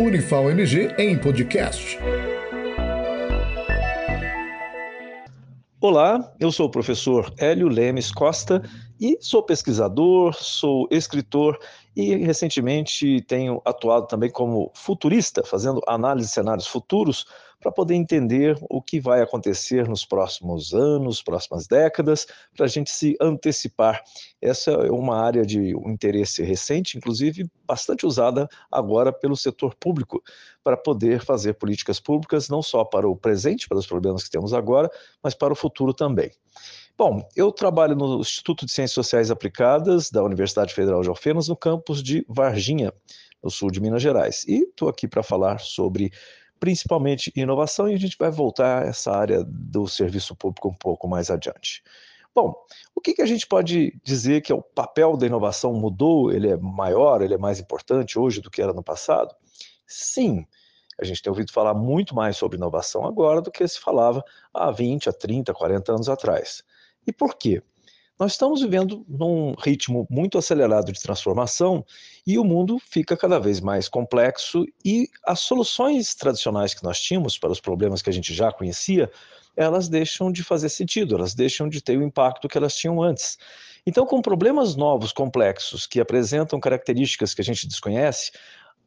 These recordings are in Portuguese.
Unifal MG em podcast. Olá, eu sou o professor Hélio Lemes Costa e sou pesquisador, sou escritor e recentemente tenho atuado também como futurista, fazendo análise de cenários futuros para poder entender o que vai acontecer nos próximos anos, próximas décadas, para a gente se antecipar. Essa é uma área de interesse recente, inclusive bastante usada agora pelo setor público, para poder fazer políticas públicas não só para o presente, para os problemas que temos agora, mas para o futuro também. Bom, eu trabalho no Instituto de Ciências Sociais Aplicadas da Universidade Federal de Alfenas, no campus de Varginha, no sul de Minas Gerais. E estou aqui para falar sobre principalmente inovação, e a gente vai voltar a essa área do serviço público um pouco mais adiante. Bom, o que, que a gente pode dizer que é o papel da inovação mudou? Ele é maior, ele é mais importante hoje do que era no passado? Sim, a gente tem ouvido falar muito mais sobre inovação agora do que se falava há 20, há 30, 40 anos atrás. E por quê? Nós estamos vivendo num ritmo muito acelerado de transformação e o mundo fica cada vez mais complexo e as soluções tradicionais que nós tínhamos para os problemas que a gente já conhecia, elas deixam de fazer sentido, elas deixam de ter o impacto que elas tinham antes. Então, com problemas novos, complexos, que apresentam características que a gente desconhece,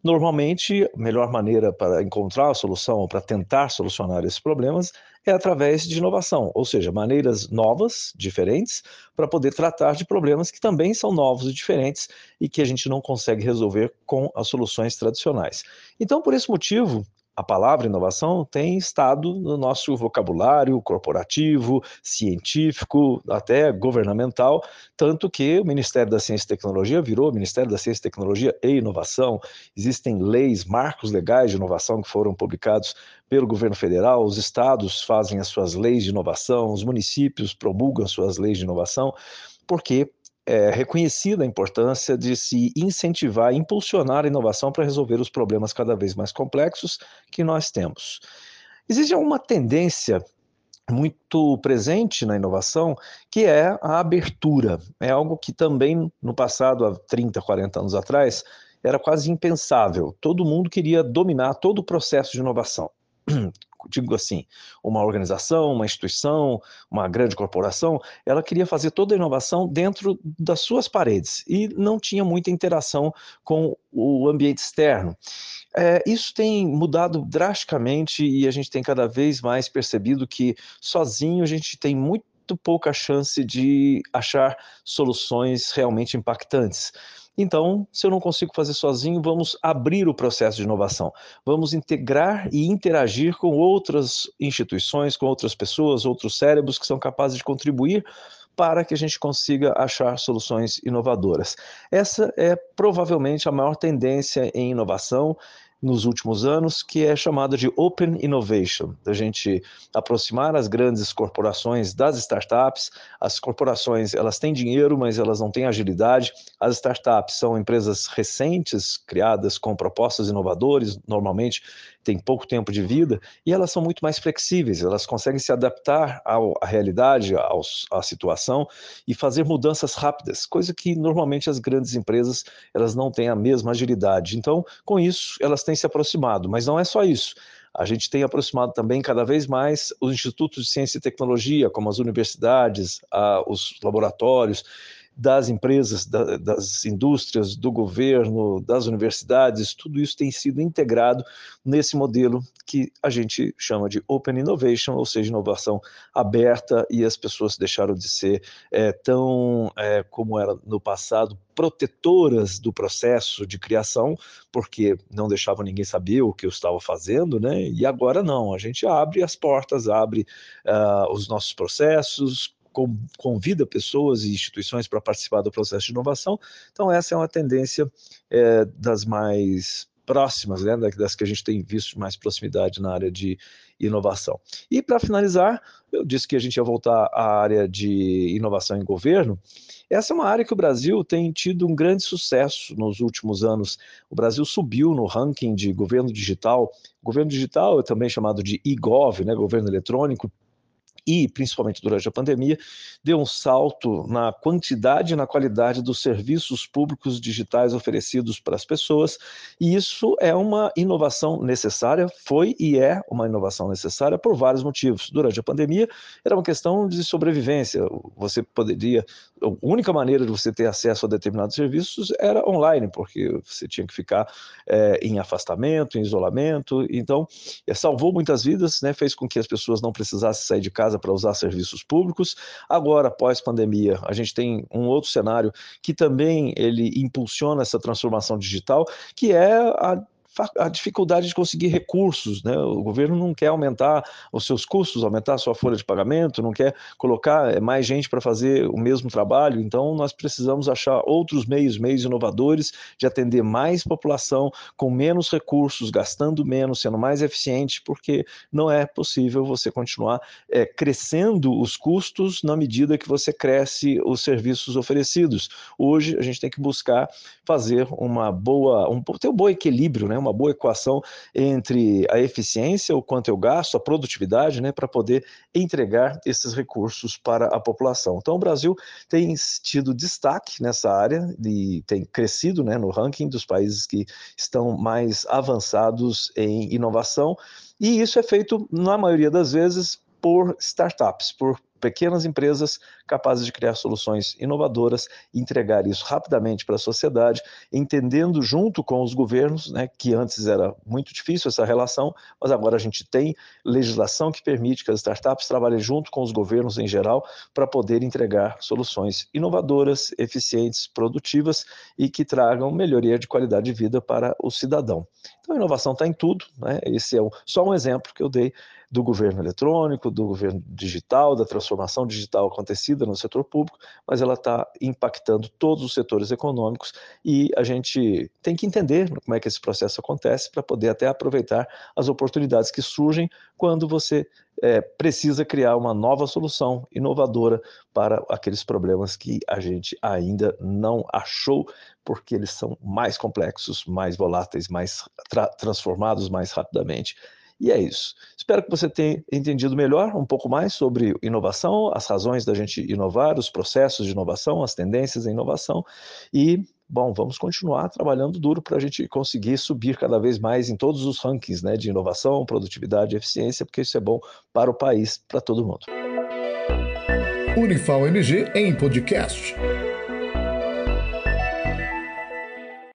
Normalmente, a melhor maneira para encontrar a solução ou para tentar solucionar esses problemas é através de inovação, ou seja, maneiras novas, diferentes, para poder tratar de problemas que também são novos e diferentes e que a gente não consegue resolver com as soluções tradicionais. Então, por esse motivo, a palavra inovação tem estado no nosso vocabulário corporativo, científico, até governamental, tanto que o Ministério da Ciência e Tecnologia virou Ministério da Ciência, Tecnologia e Inovação. Existem leis, marcos legais de inovação que foram publicados pelo governo federal, os estados fazem as suas leis de inovação, os municípios promulgam suas leis de inovação, porque é, reconhecida a importância de se incentivar, impulsionar a inovação para resolver os problemas cada vez mais complexos que nós temos. Existe uma tendência muito presente na inovação, que é a abertura. É algo que também no passado, há 30, 40 anos atrás, era quase impensável. Todo mundo queria dominar todo o processo de inovação. Digo assim, uma organização, uma instituição, uma grande corporação, ela queria fazer toda a inovação dentro das suas paredes e não tinha muita interação com o ambiente externo. É, isso tem mudado drasticamente e a gente tem cada vez mais percebido que sozinho a gente tem muito pouca chance de achar soluções realmente impactantes. Então, se eu não consigo fazer sozinho, vamos abrir o processo de inovação. Vamos integrar e interagir com outras instituições, com outras pessoas, outros cérebros que são capazes de contribuir para que a gente consiga achar soluções inovadoras. Essa é provavelmente a maior tendência em inovação nos últimos anos, que é chamada de Open Innovation, da gente aproximar as grandes corporações das startups. As corporações, elas têm dinheiro, mas elas não têm agilidade. As startups são empresas recentes, criadas com propostas inovadoras, normalmente têm pouco tempo de vida, e elas são muito mais flexíveis, elas conseguem se adaptar ao, à realidade, aos, à situação e fazer mudanças rápidas, coisa que normalmente as grandes empresas elas não têm a mesma agilidade. Então, com isso, elas têm se aproximado, mas não é só isso. A gente tem aproximado também cada vez mais os institutos de ciência e tecnologia, como as universidades, os laboratórios, das empresas, da, das indústrias, do governo, das universidades, tudo isso tem sido integrado nesse modelo que a gente chama de Open Innovation, ou seja, inovação aberta, e as pessoas deixaram de ser é, tão, é, como era no passado, protetoras do processo de criação, porque não deixavam ninguém saber o que eu estava fazendo, né? E agora não, a gente abre as portas, abre uh, os nossos processos, convida pessoas e instituições para participar do processo de inovação. Então, essa é uma tendência é, das mais próximas, né, das que a gente tem visto mais proximidade na área de inovação. E para finalizar, eu disse que a gente ia voltar à área de inovação em governo. Essa é uma área que o Brasil tem tido um grande sucesso nos últimos anos. O Brasil subiu no ranking de governo digital. Governo digital é também chamado de e-gov, né, governo eletrônico, e, principalmente durante a pandemia, deu um salto na quantidade e na qualidade dos serviços públicos digitais oferecidos para as pessoas, e isso é uma inovação necessária, foi e é uma inovação necessária por vários motivos. Durante a pandemia, era uma questão de sobrevivência. Você poderia, a única maneira de você ter acesso a determinados serviços era online, porque você tinha que ficar é, em afastamento, em isolamento. Então, é, salvou muitas vidas, né, fez com que as pessoas não precisassem sair de casa para usar serviços públicos. Agora, após pandemia, a gente tem um outro cenário que também ele impulsiona essa transformação digital, que é a a dificuldade de conseguir recursos, né? O governo não quer aumentar os seus custos, aumentar a sua folha de pagamento, não quer colocar eh, mais gente para fazer o mesmo trabalho, então nós precisamos achar outros meios, meios inovadores de atender mais população com menos recursos, gastando menos, sendo mais eficiente, porque não é possível você continuar é, crescendo os custos na medida que você cresce os serviços oferecidos. Hoje a gente tem que buscar fazer uma boa, um, ter um bom equilíbrio, né? Uma boa equação entre a eficiência, o quanto eu gasto, a produtividade, né, para poder entregar esses recursos para a população. Então, o Brasil tem tido destaque nessa área e tem crescido né, no ranking dos países que estão mais avançados em inovação, e isso é feito, na maioria das vezes, por startups, por pequenas empresas capazes de criar soluções inovadoras e entregar isso rapidamente para a sociedade, entendendo junto com os governos, né, que antes era muito difícil essa relação, mas agora a gente tem legislação que permite que as startups trabalhem junto com os governos em geral para poder entregar soluções inovadoras, eficientes, produtivas e que tragam melhoria de qualidade de vida para o cidadão. Então a inovação está em tudo, né? esse é só um exemplo que eu dei do governo eletrônico, do governo digital, da transformação digital acontecida no setor público, mas ela está impactando todos os setores econômicos e a gente tem que entender como é que esse processo acontece para poder até aproveitar as oportunidades que surgem quando você é, precisa criar uma nova solução inovadora para aqueles problemas que a gente ainda não achou, porque eles são mais complexos, mais voláteis, mais tra transformados mais rapidamente. E é isso. Espero que você tenha entendido melhor um pouco mais sobre inovação, as razões da gente inovar, os processos de inovação, as tendências em inovação e bom, vamos continuar trabalhando duro para a gente conseguir subir cada vez mais em todos os rankings né, de inovação, produtividade e eficiência, porque isso é bom para o país, para todo mundo. Unifal MG em podcast.